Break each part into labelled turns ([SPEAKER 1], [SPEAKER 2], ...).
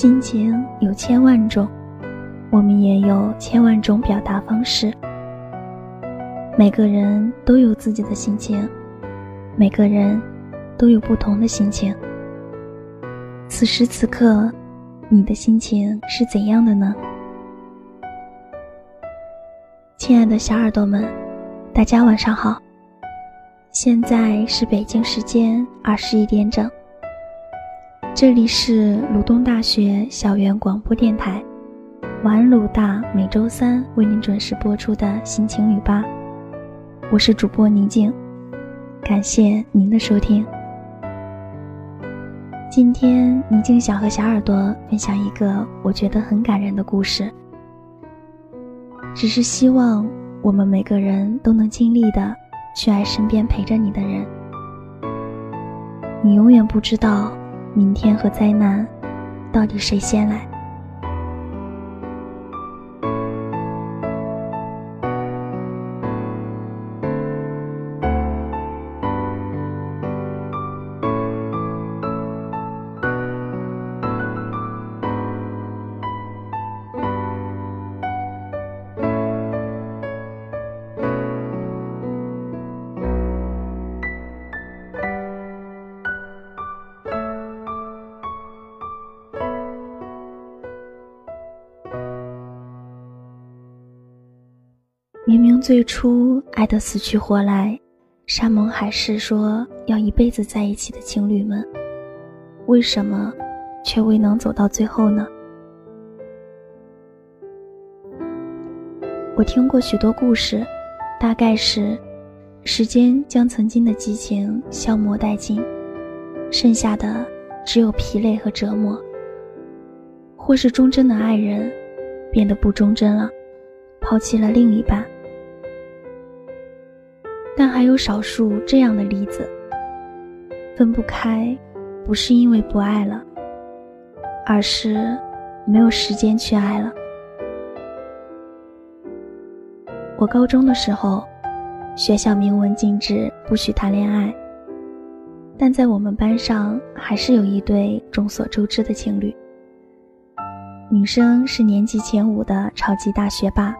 [SPEAKER 1] 心情有千万种，我们也有千万种表达方式。每个人都有自己的心情，每个人都有不同的心情。此时此刻，你的心情是怎样的呢？亲爱的小耳朵们，大家晚上好。现在是北京时间二十一点整。这里是鲁东大学校园广播电台，晚鲁大每周三为您准时播出的心情语吧。我是主播宁静，感谢您的收听。今天宁静想和小耳朵分享一个我觉得很感人的故事，只是希望我们每个人都能尽力的去爱身边陪着你的人。你永远不知道。明天和灾难，到底谁先来？明明最初爱得死去活来，山盟海誓说要一辈子在一起的情侣们，为什么却未能走到最后呢？我听过许多故事，大概是时间将曾经的激情消磨殆尽，剩下的只有疲累和折磨；或是忠贞的爱人变得不忠贞了，抛弃了另一半。但还有少数这样的例子，分不开，不是因为不爱了，而是没有时间去爱了。我高中的时候，学校明文禁止不许谈恋爱，但在我们班上还是有一对众所周知的情侣。女生是年级前五的超级大学霸，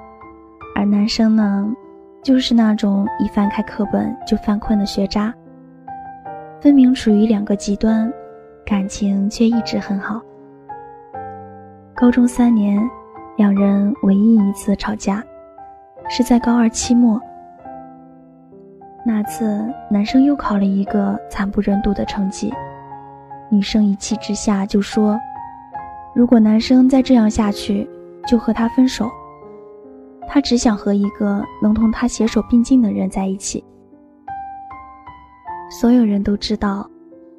[SPEAKER 1] 而男生呢？就是那种一翻开课本就犯困的学渣，分明处于两个极端，感情却一直很好。高中三年，两人唯一一次吵架，是在高二期末。那次，男生又考了一个惨不忍睹的成绩，女生一气之下就说：“如果男生再这样下去，就和他分手。”他只想和一个能同他携手并进的人在一起。所有人都知道，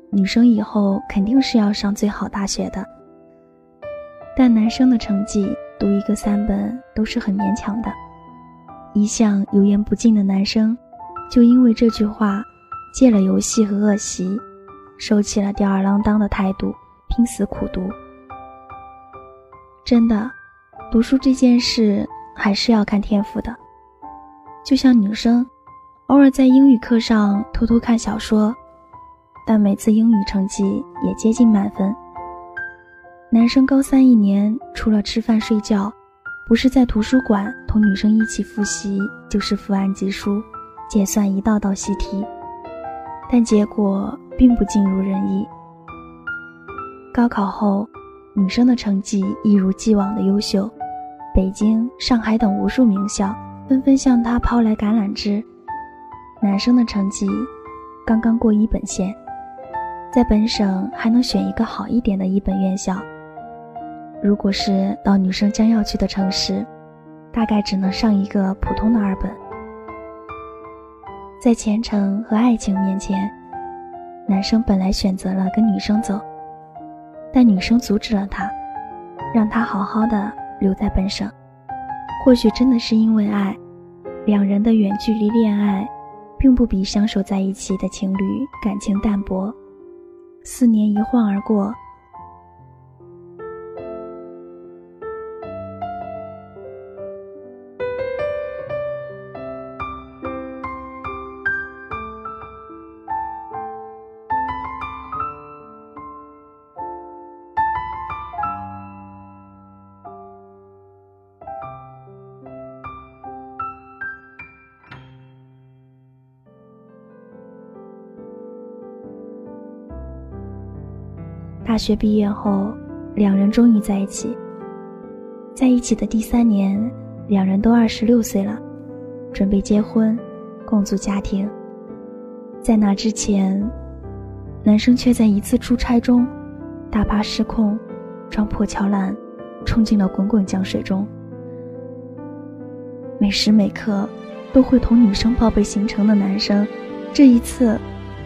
[SPEAKER 1] 女生以后肯定是要上最好大学的。但男生的成绩，读一个三本都是很勉强的。一向油盐不进的男生，就因为这句话，戒了游戏和恶习，收起了吊儿郎当的态度，拼死苦读。真的，读书这件事。还是要看天赋的，就像女生，偶尔在英语课上偷偷看小说，但每次英语成绩也接近满分。男生高三一年，除了吃饭睡觉，不是在图书馆同女生一起复习，就是伏案疾书，解算一道道习题，但结果并不尽如人意。高考后，女生的成绩一如既往的优秀。北京、上海等无数名校纷纷向他抛来橄榄枝。男生的成绩刚刚过一本线，在本省还能选一个好一点的一本院校。如果是到女生将要去的城市，大概只能上一个普通的二本。在前程和爱情面前，男生本来选择了跟女生走，但女生阻止了他，让他好好的。留在本省，或许真的是因为爱，两人的远距离恋爱，并不比相守在一起的情侣感情淡薄。四年一晃而过。大学毕业后，两人终于在一起。在一起的第三年，两人都二十六岁了，准备结婚，共组家庭。在那之前，男生却在一次出差中，大巴失控，撞破桥栏，冲进了滚滚江水中。每时每刻都会同女生报备行程的男生，这一次，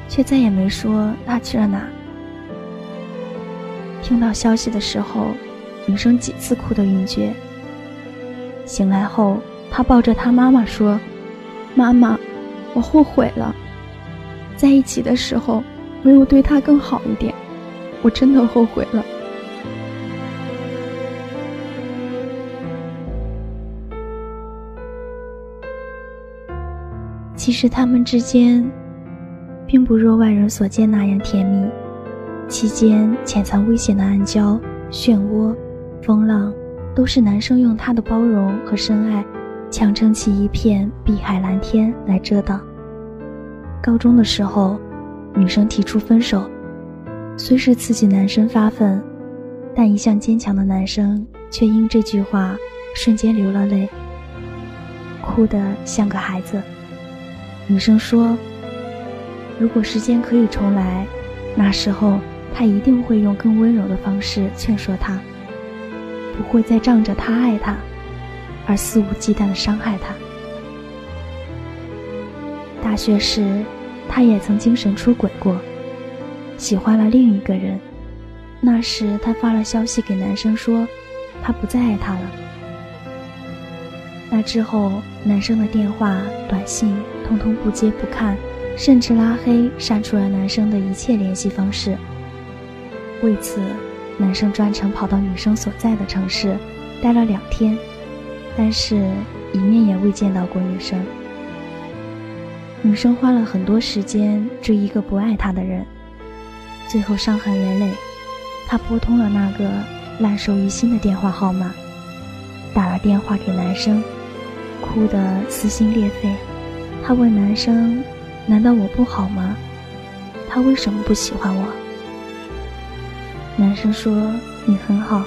[SPEAKER 1] 却再也没说他去了哪。听到消息的时候。女生几次哭得晕厥。醒来后，她抱着她妈妈说：“妈妈，我后悔了，在一起的时候没有对他更好一点，我真的后悔了。”其实他们之间，并不若外人所见那样甜蜜，期间潜藏危险的暗礁、漩涡。风浪，都是男生用他的包容和深爱，强撑起一片碧海蓝天来遮挡。高中的时候，女生提出分手，虽是刺激男生发奋，但一向坚强的男生却因这句话瞬间流了泪，哭得像个孩子。女生说：“如果时间可以重来，那时候他一定会用更温柔的方式劝说他。”不会再仗着他爱他，而肆无忌惮的伤害他。大学时，他也曾精神出轨过，喜欢了另一个人。那时，他发了消息给男生说，他不再爱他了。那之后，男生的电话、短信通通不接不看，甚至拉黑、删除了男生的一切联系方式。为此。男生专程跑到女生所在的城市，待了两天，但是一面也未见到过女生。女生花了很多时间追一个不爱她的人，最后伤痕累累。她拨通了那个烂熟于心的电话号码，打了电话给男生，哭得撕心裂肺。她问男生：“难道我不好吗？他为什么不喜欢我？”男生说：“你很好，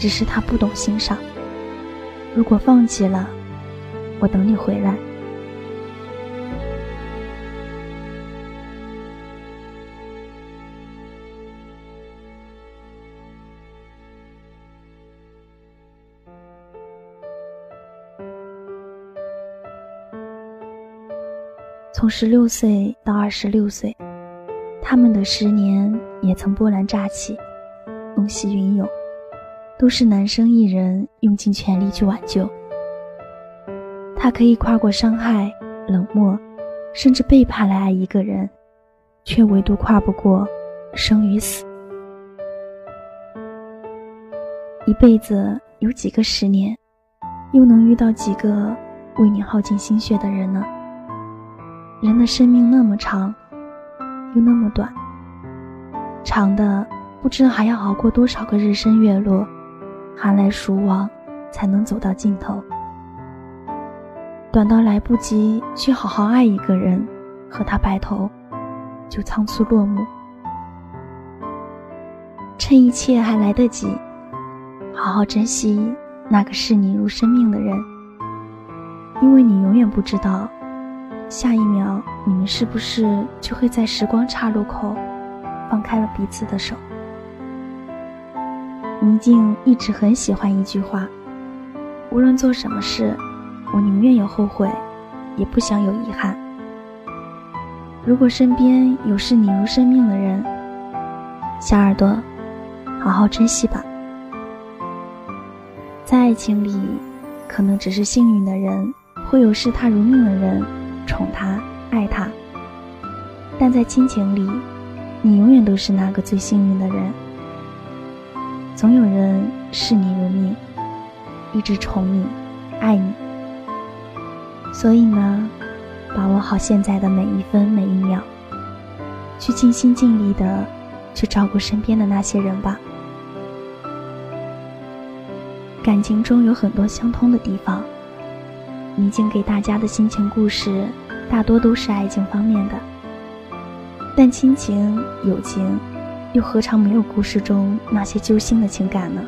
[SPEAKER 1] 只是他不懂欣赏。如果放弃了，我等你回来。”从十六岁到二十六岁。他们的十年也曾波澜乍起，风起云涌，都是男生一人用尽全力去挽救。他可以跨过伤害、冷漠，甚至背叛来爱一个人，却唯独跨不过生与死。一辈子有几个十年，又能遇到几个为你耗尽心血的人呢？人的生命那么长。又那么短，长的不知还要熬过多少个日升月落，寒来暑往，才能走到尽头；短到来不及去好好爱一个人，和他白头，就仓促落幕。趁一切还来得及，好好珍惜那个视你如生命的人，因为你永远不知道。下一秒，你们是不是就会在时光岔路口放开了彼此的手？倪静一直很喜欢一句话：“无论做什么事，我宁愿有后悔，也不想有遗憾。”如果身边有视你如生命的人，小耳朵，好好珍惜吧。在爱情里，可能只是幸运的人，会有视他如命的人。宠他，爱他，但在亲情里，你永远都是那个最幸运的人。总有人视你如命，一直宠你，爱你。所以呢，把握好现在的每一分每一秒，去尽心尽力的去照顾身边的那些人吧。感情中有很多相通的地方。宁静给大家的心情故事，大多都是爱情方面的，但亲情、友情
[SPEAKER 2] 又何尝没有故事中那些揪心的情感呢？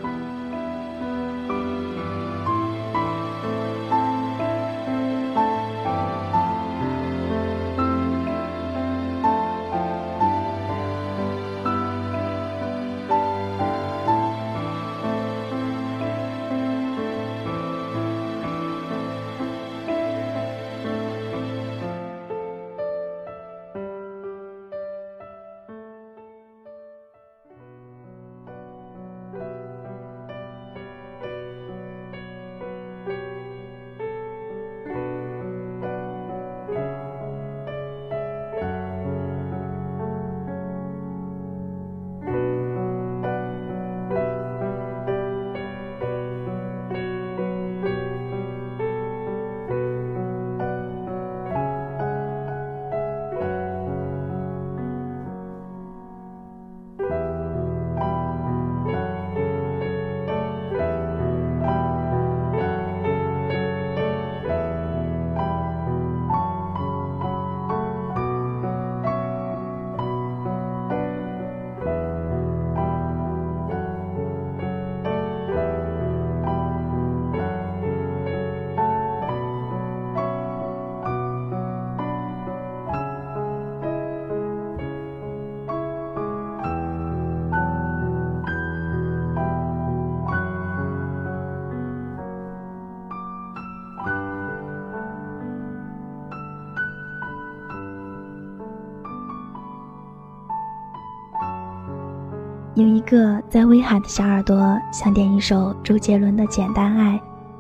[SPEAKER 2] 有一个在威海的小耳朵想点一首周杰伦的《简单爱》，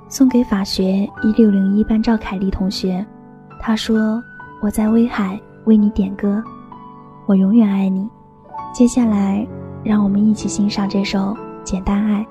[SPEAKER 2] 送给法学一六零一班赵凯丽同学。他说：“我在威海为你点歌，我永远爱你。”接下来，让我们一起欣赏这首《简单爱》。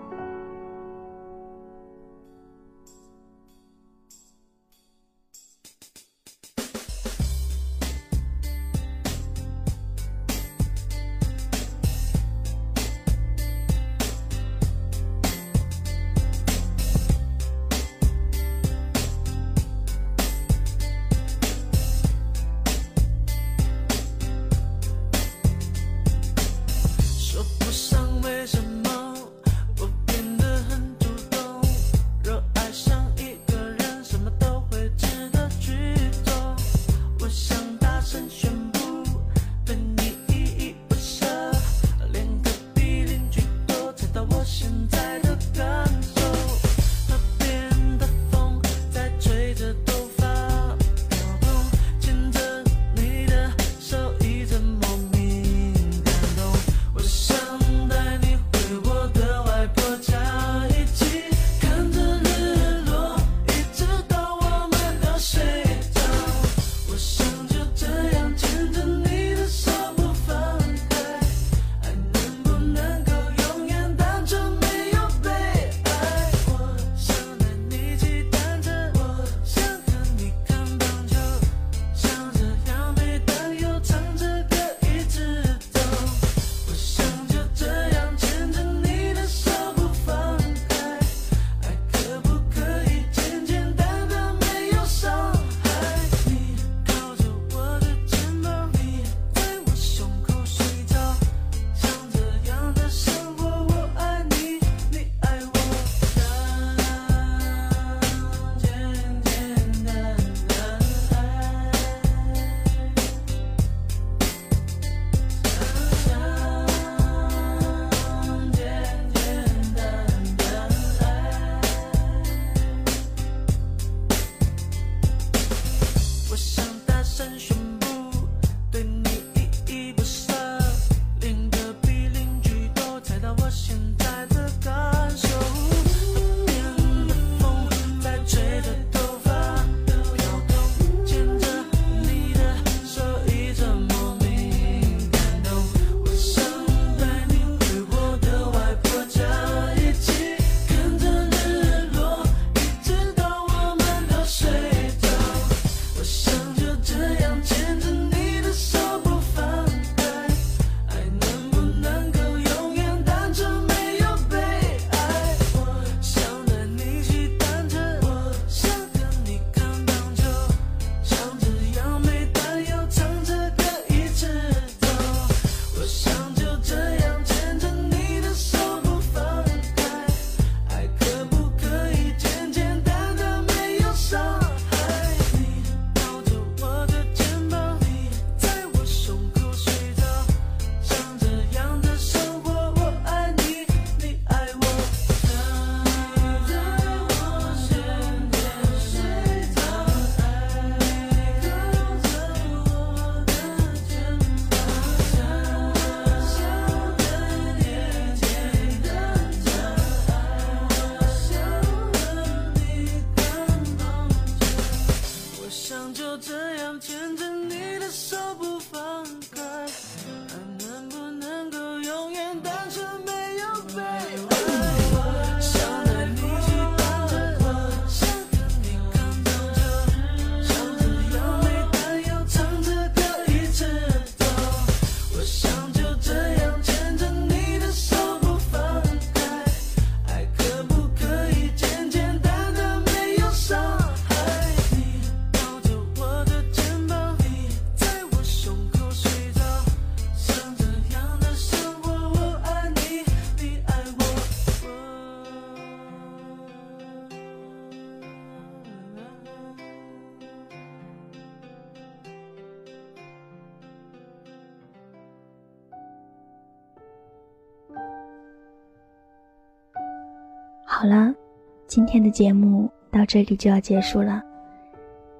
[SPEAKER 1] 今天的节目到这里就要结束了，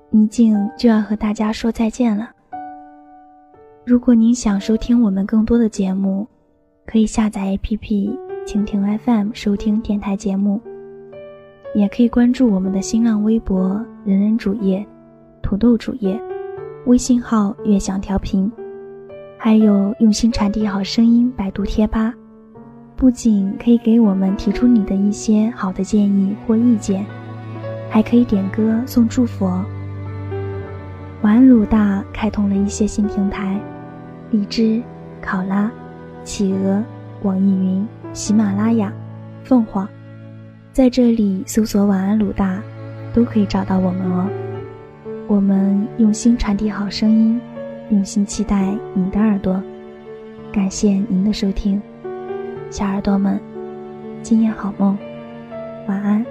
[SPEAKER 1] 倪静就要和大家说再见了。如果您想收听我们更多的节目，可以下载 APP 蜻蜓 FM 收听电台节目，也可以关注我们的新浪微博“人人主页”、“土豆主页”、微信号“悦享调频”，还有用心传递好声音百度贴吧。不仅可以给我们提出你的一些好的建议或意见，还可以点歌送祝福。晚安鲁大开通了一些新平台，荔枝、考拉、企鹅、网易云、喜马拉雅、凤凰，在这里搜索“晚安鲁大”，都可以找到我们哦。我们用心传递好声音，用心期待你的耳朵。感谢您的收听。小耳朵们，今夜好梦，晚安。